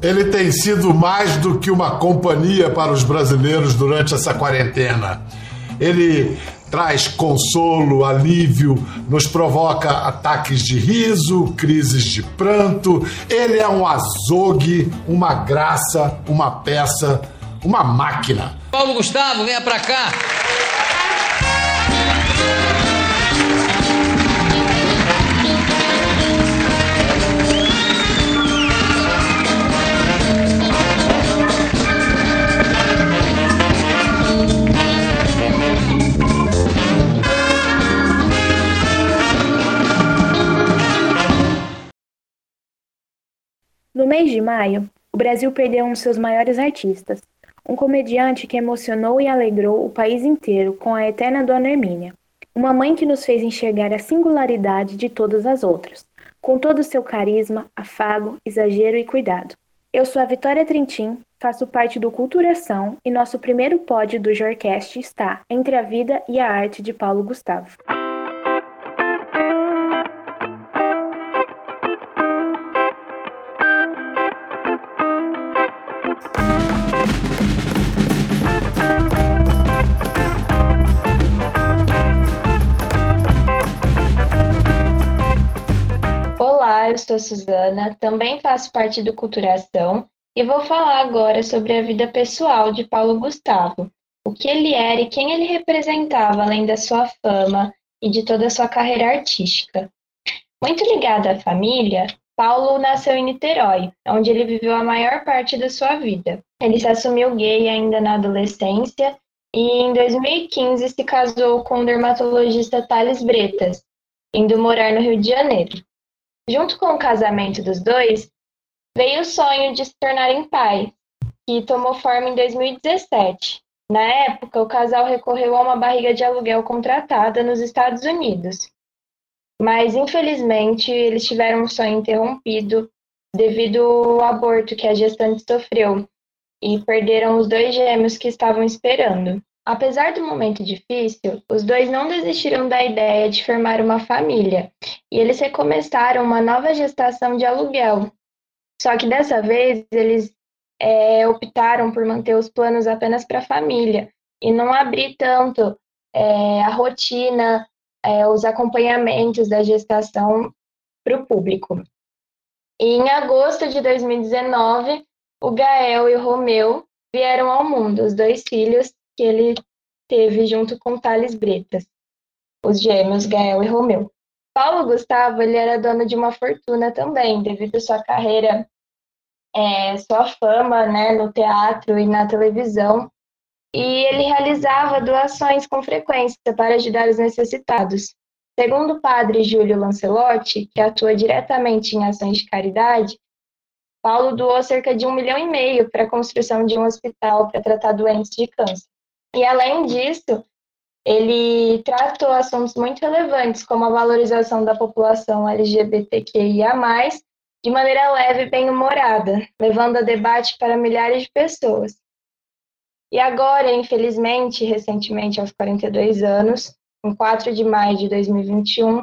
Ele tem sido mais do que uma companhia para os brasileiros durante essa quarentena. Ele traz consolo, alívio, nos provoca ataques de riso, crises de pranto. Ele é um azogue, uma graça, uma peça, uma máquina. Paulo Gustavo, venha pra cá. Mês de maio, o Brasil perdeu um de seus maiores artistas, um comediante que emocionou e alegrou o país inteiro com a eterna Dona Hermínia, uma mãe que nos fez enxergar a singularidade de todas as outras, com todo o seu carisma, afago, exagero e cuidado. Eu sou a Vitória Trintim, faço parte do Culturação e nosso primeiro pódio do Jorcast está Entre a Vida e a Arte de Paulo Gustavo. Olá, eu sou Suzana, também faço parte do Culturação e vou falar agora sobre a vida pessoal de Paulo Gustavo, o que ele era e quem ele representava além da sua fama e de toda a sua carreira artística. Muito ligado à família, Paulo nasceu em Niterói, onde ele viveu a maior parte da sua vida. Ele se assumiu gay ainda na adolescência e em 2015 se casou com o dermatologista Thales Bretas, indo morar no Rio de Janeiro. Junto com o casamento dos dois, veio o sonho de se tornarem pais, que tomou forma em 2017. Na época, o casal recorreu a uma barriga de aluguel contratada nos Estados Unidos. Mas, infelizmente, eles tiveram um sonho interrompido devido ao aborto que a gestante sofreu e perderam os dois gêmeos que estavam esperando. Apesar do momento difícil, os dois não desistiram da ideia de formar uma família e eles recomeçaram uma nova gestação de aluguel. Só que dessa vez eles é, optaram por manter os planos apenas para a família e não abrir tanto é, a rotina, é, os acompanhamentos da gestação para o público. E em agosto de 2019, o Gael e o Romeu vieram ao mundo, os dois filhos que ele teve junto com Thales Bretas, os gêmeos Gael e Romeu. Paulo Gustavo ele era dono de uma fortuna também, devido à sua carreira, é, sua fama né, no teatro e na televisão, e ele realizava doações com frequência para ajudar os necessitados. Segundo o padre Júlio Lancelotti, que atua diretamente em ações de caridade, Paulo doou cerca de um milhão e meio para a construção de um hospital para tratar doentes de câncer. E além disso, ele tratou assuntos muito relevantes, como a valorização da população LGBTQIA, de maneira leve e bem-humorada, levando a debate para milhares de pessoas. E agora, infelizmente, recentemente, aos 42 anos, em 4 de maio de 2021,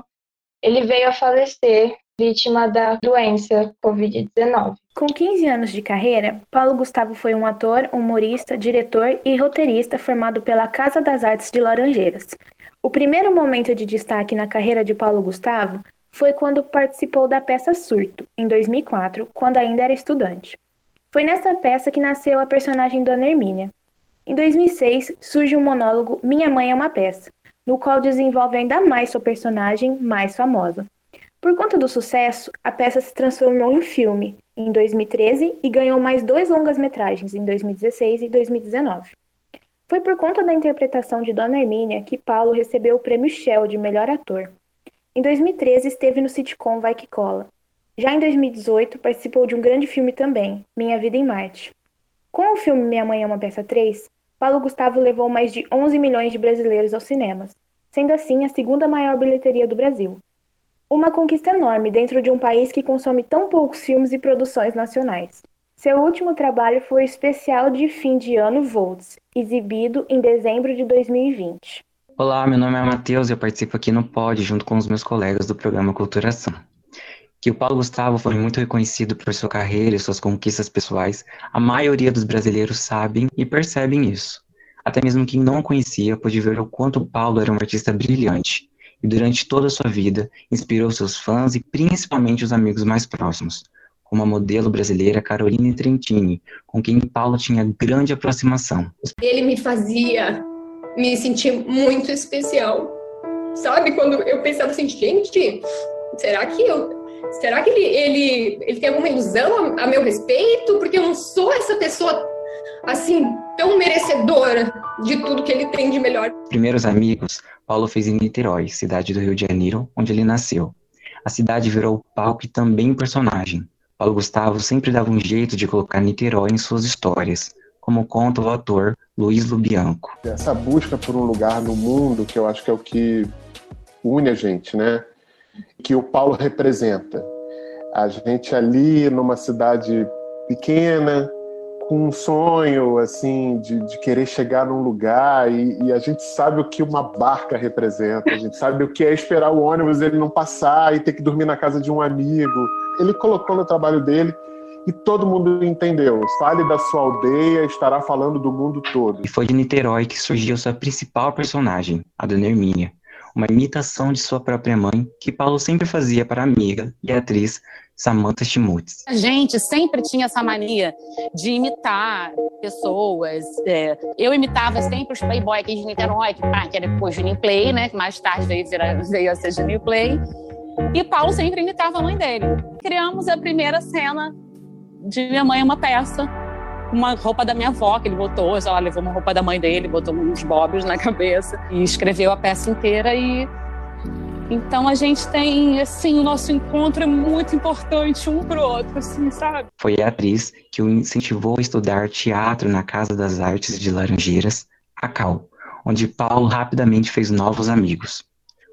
ele veio a falecer vítima da doença Covid-19. Com 15 anos de carreira, Paulo Gustavo foi um ator, humorista, diretor e roteirista formado pela Casa das Artes de Laranjeiras. O primeiro momento de destaque na carreira de Paulo Gustavo foi quando participou da peça Surto, em 2004, quando ainda era estudante. Foi nessa peça que nasceu a personagem Dona Hermínia. Em 2006, surge o monólogo Minha Mãe é uma Peça, no qual desenvolve ainda mais sua personagem mais famosa. Por conta do sucesso, a peça se transformou em filme em 2013 e ganhou mais dois longas-metragens em 2016 e 2019. Foi por conta da interpretação de Dona Hermínia que Paulo recebeu o prêmio Shell de melhor ator. Em 2013 esteve no sitcom Vai Que Cola. Já em 2018 participou de um grande filme também, Minha Vida em Marte. Com o filme Minha Mãe é uma Peça 3, Paulo Gustavo levou mais de 11 milhões de brasileiros aos cinemas, sendo assim a segunda maior bilheteria do Brasil. Uma conquista enorme dentro de um país que consome tão poucos filmes e produções nacionais. Seu último trabalho foi o especial de fim de ano Volts, exibido em dezembro de 2020. Olá, meu nome é Matheus e eu participo aqui no Pod junto com os meus colegas do programa Culturação. Que o Paulo Gustavo foi muito reconhecido por sua carreira e suas conquistas pessoais, a maioria dos brasileiros sabem e percebem isso. Até mesmo quem não o conhecia pôde ver o quanto Paulo era um artista brilhante e durante toda a sua vida inspirou seus fãs e principalmente os amigos mais próximos, como a modelo brasileira Caroline Trentini, com quem Paulo tinha grande aproximação. Ele me fazia me sentir muito especial. Sabe, quando eu pensava assim, gente, será que eu será que ele, ele, ele tem alguma ilusão a, a meu respeito? Porque eu não sou essa pessoa assim tão merecedora de tudo que ele tem de melhor. Primeiros amigos, Paulo fez em Niterói, cidade do Rio de Janeiro, onde ele nasceu. A cidade virou palco e também personagem. Paulo Gustavo sempre dava um jeito de colocar Niterói em suas histórias, como conta o ator Luiz Lubianco. Essa busca por um lugar no mundo, que eu acho que é o que une a gente, né? Que o Paulo representa. A gente ali numa cidade pequena, com um sonho assim de, de querer chegar num lugar e, e, a gente sabe o que uma barca representa, a gente sabe o que é esperar o ônibus ele não passar e ter que dormir na casa de um amigo. Ele colocou no trabalho dele e todo mundo entendeu. Fale da sua aldeia, estará falando do mundo todo. E foi de Niterói que surgiu sua principal personagem, a Dona Hermínia, uma imitação de sua própria mãe que Paulo sempre fazia para a amiga e atriz Samantha Schmutz. A gente sempre tinha essa mania de imitar pessoas. É, eu imitava sempre os playboy aqui de Niterói, que, ah, que era depois Juninho Play, né? Que mais tarde veio, virar, veio a ser Juninho Play. E Paulo sempre imitava a mãe dele. Criamos a primeira cena de Minha Mãe é uma peça, uma roupa da minha avó que ele botou, já levou uma roupa da mãe dele, botou uns bobs na cabeça e escreveu a peça inteira e então a gente tem, assim, o nosso encontro é muito importante um pro outro, assim, sabe? Foi a atriz que o incentivou a estudar teatro na Casa das Artes de Laranjeiras, a Cal, onde Paulo rapidamente fez novos amigos,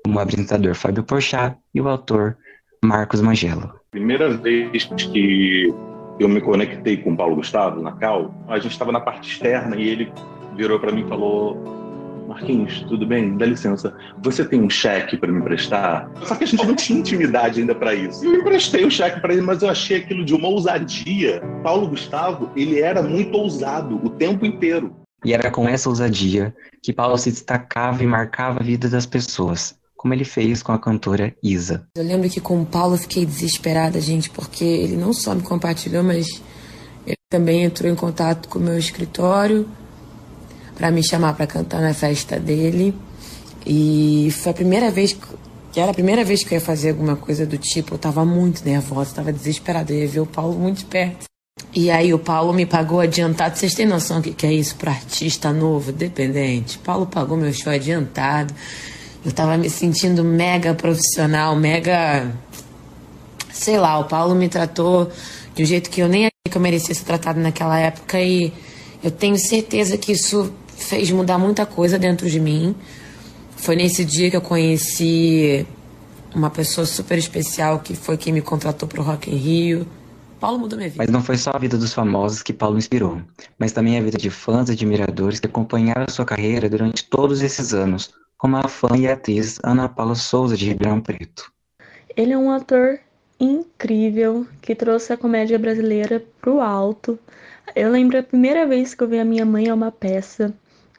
como o apresentador Fábio Porchat e o autor Marcos Magelo. Primeira vez que eu me conectei com o Paulo Gustavo na Cal, a gente estava na parte externa e ele virou para mim e falou Marquinhos, tudo bem? Dá licença. Você tem um cheque para me emprestar? Só que a gente não tinha intimidade ainda para isso. Eu emprestei o cheque para ele, mas eu achei aquilo de uma ousadia. Paulo Gustavo, ele era muito ousado o tempo inteiro. E era com essa ousadia que Paulo se destacava e marcava a vida das pessoas, como ele fez com a cantora Isa. Eu lembro que com o Paulo eu fiquei desesperada, gente, porque ele não só me compartilhou, mas ele também entrou em contato com o meu escritório para me chamar para cantar na festa dele. E foi a primeira vez que era a primeira vez que eu ia fazer alguma coisa do tipo. Eu tava muito nervosa, tava desesperada. Eu ia ver o Paulo muito perto. E aí o Paulo me pagou adiantado. Vocês têm noção do que, que é isso para artista novo, dependente? Paulo pagou meu show adiantado. Eu tava me sentindo mega profissional, mega. Sei lá, o Paulo me tratou de um jeito que eu nem achei que eu merecia ser tratado naquela época. E eu tenho certeza que isso fez mudar muita coisa dentro de mim. Foi nesse dia que eu conheci uma pessoa super especial que foi quem me contratou para o Rock in Rio. Paulo mudou minha vida. Mas não foi só a vida dos famosos que Paulo inspirou, mas também a vida de fãs e admiradores que acompanharam sua carreira durante todos esses anos, como a fã e atriz Ana Paula Souza de Ribeirão Preto. Ele é um ator incrível que trouxe a comédia brasileira para o alto. Eu lembro a primeira vez que eu vi a minha mãe é uma peça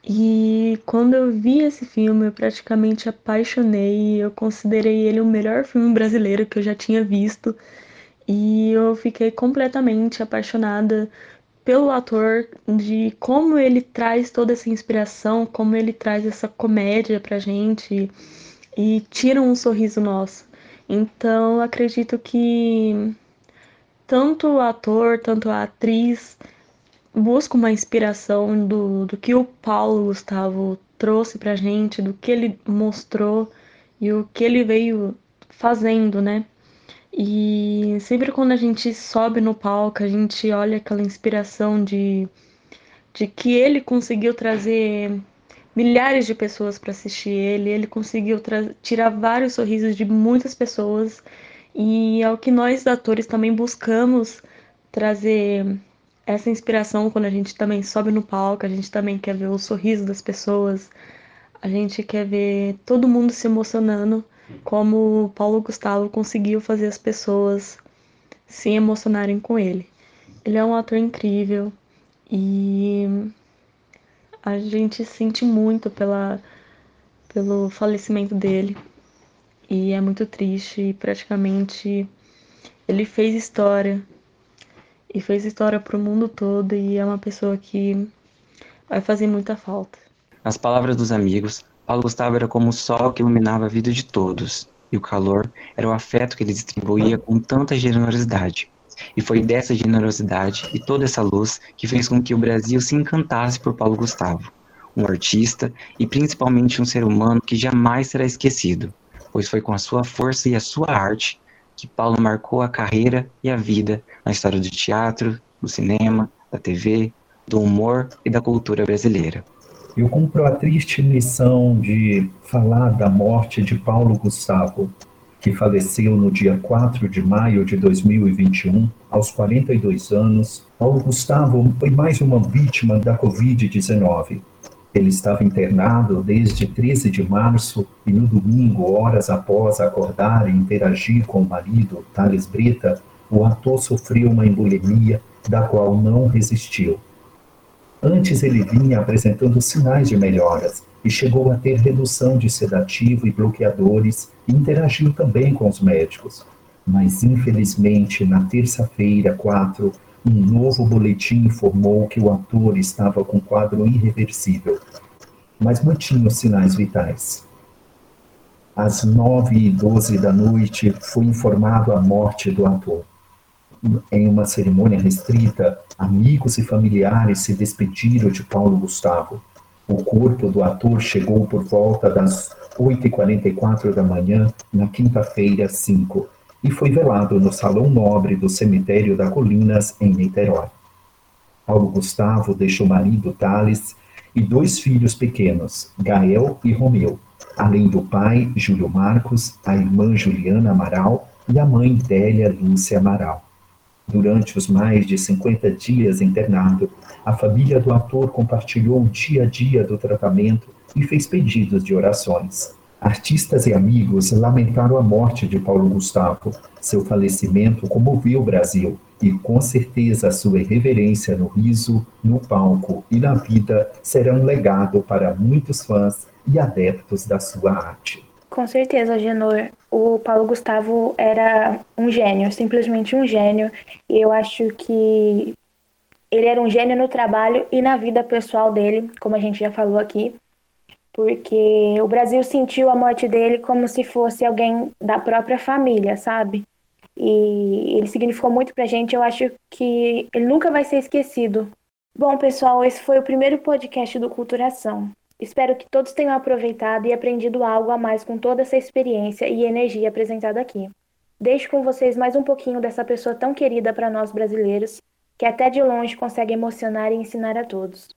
e quando eu vi esse filme, eu praticamente apaixonei. Eu considerei ele o melhor filme brasileiro que eu já tinha visto. E eu fiquei completamente apaixonada pelo ator, de como ele traz toda essa inspiração, como ele traz essa comédia pra gente e tira um sorriso nosso. Então, acredito que tanto o ator, tanto a atriz busco uma inspiração do, do que o Paulo Gustavo trouxe pra gente, do que ele mostrou e o que ele veio fazendo, né? E sempre quando a gente sobe no palco, a gente olha aquela inspiração de, de que ele conseguiu trazer milhares de pessoas para assistir ele, ele conseguiu tirar vários sorrisos de muitas pessoas e é o que nós atores também buscamos trazer essa inspiração quando a gente também sobe no palco, a gente também quer ver o sorriso das pessoas, a gente quer ver todo mundo se emocionando como Paulo Gustavo conseguiu fazer as pessoas se emocionarem com ele. Ele é um ator incrível e a gente sente muito pela, pelo falecimento dele e é muito triste e praticamente ele fez história e fez história para o mundo todo e é uma pessoa que vai fazer muita falta. Nas palavras dos amigos, Paulo Gustavo era como o sol que iluminava a vida de todos, e o calor era o afeto que ele distribuía com tanta generosidade. E foi dessa generosidade e toda essa luz que fez com que o Brasil se encantasse por Paulo Gustavo, um artista e principalmente um ser humano que jamais será esquecido, pois foi com a sua força e a sua arte que Paulo marcou a carreira e a vida na história do teatro, do cinema, da TV, do humor e da cultura brasileira. Eu cumpro a triste missão de falar da morte de Paulo Gustavo, que faleceu no dia 4 de maio de 2021, aos 42 anos. Paulo Gustavo foi mais uma vítima da Covid-19. Ele estava internado desde 13 de março e no domingo, horas após acordar e interagir com o marido, Thales Brita, o ator sofreu uma embolemia da qual não resistiu. Antes ele vinha apresentando sinais de melhoras e chegou a ter redução de sedativo e bloqueadores e interagiu também com os médicos. Mas infelizmente, na terça-feira, 4, um novo boletim informou que o ator estava com quadro irreversível, mas mantinha os sinais vitais. Às 9 e 12 da noite, foi informado a morte do ator em uma cerimônia restrita, amigos e familiares se despediram de Paulo Gustavo. O corpo do ator chegou por volta das 8h44 da manhã, na quinta-feira, 5, e foi velado no Salão Nobre do Cemitério da Colinas, em Niterói. Paulo Gustavo deixou marido Thales e dois filhos pequenos, Gael e Romeu, além do pai, Júlio Marcos, a irmã Juliana Amaral e a mãe Délia Lúcia Amaral. Durante os mais de 50 dias internado, a família do ator compartilhou o dia a dia do tratamento e fez pedidos de orações. Artistas e amigos lamentaram a morte de Paulo Gustavo. Seu falecimento comoveu o Brasil e, com certeza, sua irreverência no riso, no palco e na vida será um legado para muitos fãs e adeptos da sua arte. Com certeza, Genor. O Paulo Gustavo era um gênio, simplesmente um gênio. E eu acho que ele era um gênio no trabalho e na vida pessoal dele, como a gente já falou aqui. Porque o Brasil sentiu a morte dele como se fosse alguém da própria família, sabe? E ele significou muito pra gente. Eu acho que ele nunca vai ser esquecido. Bom, pessoal, esse foi o primeiro podcast do Culturação. Espero que todos tenham aproveitado e aprendido algo a mais com toda essa experiência e energia apresentada aqui. Deixo com vocês mais um pouquinho dessa pessoa tão querida para nós brasileiros, que até de longe consegue emocionar e ensinar a todos.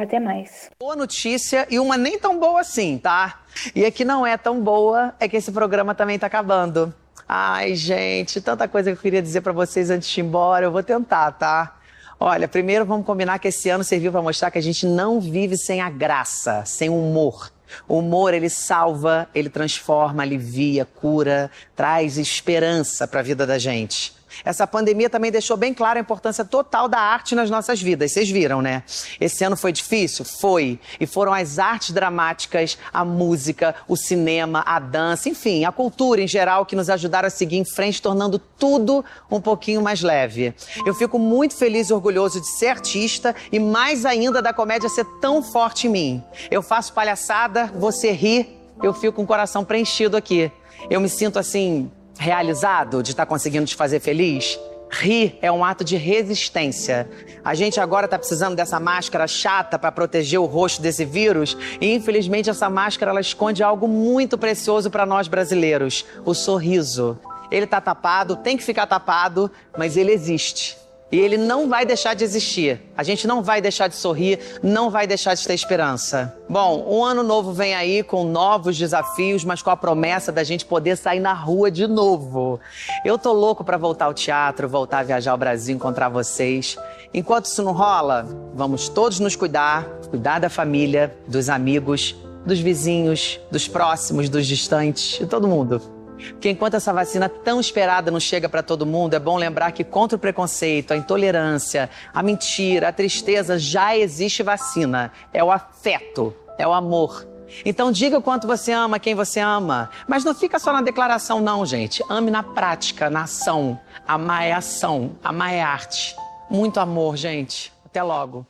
Até mais. Boa notícia e uma nem tão boa assim, tá? E a que não é tão boa é que esse programa também tá acabando. Ai, gente, tanta coisa que eu queria dizer para vocês antes de ir embora. Eu vou tentar, tá? Olha, primeiro vamos combinar que esse ano serviu para mostrar que a gente não vive sem a graça, sem humor. O humor, ele salva, ele transforma, alivia, cura, traz esperança para a vida da gente. Essa pandemia também deixou bem clara a importância total da arte nas nossas vidas. Vocês viram, né? Esse ano foi difícil? Foi. E foram as artes dramáticas, a música, o cinema, a dança, enfim, a cultura em geral que nos ajudaram a seguir em frente, tornando tudo um pouquinho mais leve. Eu fico muito feliz e orgulhoso de ser artista e mais ainda da comédia ser tão forte em mim. Eu faço palhaçada, você ri, eu fico com o coração preenchido aqui. Eu me sinto assim realizado de estar tá conseguindo te fazer feliz? Rir é um ato de resistência. A gente agora está precisando dessa máscara chata para proteger o rosto desse vírus e infelizmente essa máscara ela esconde algo muito precioso para nós brasileiros: o sorriso. Ele está tapado, tem que ficar tapado, mas ele existe. E ele não vai deixar de existir. A gente não vai deixar de sorrir, não vai deixar de ter esperança. Bom, um ano novo vem aí com novos desafios, mas com a promessa da gente poder sair na rua de novo. Eu tô louco para voltar ao teatro, voltar a viajar ao Brasil, encontrar vocês. Enquanto isso não rola, vamos todos nos cuidar, cuidar da família, dos amigos dos vizinhos, dos próximos, dos distantes, de todo mundo. Porque enquanto essa vacina tão esperada não chega para todo mundo, é bom lembrar que contra o preconceito, a intolerância, a mentira, a tristeza, já existe vacina. É o afeto, é o amor. Então diga o quanto você ama quem você ama. Mas não fica só na declaração, não, gente. Ame na prática, na ação. Amar é ação, amar é arte. Muito amor, gente. Até logo.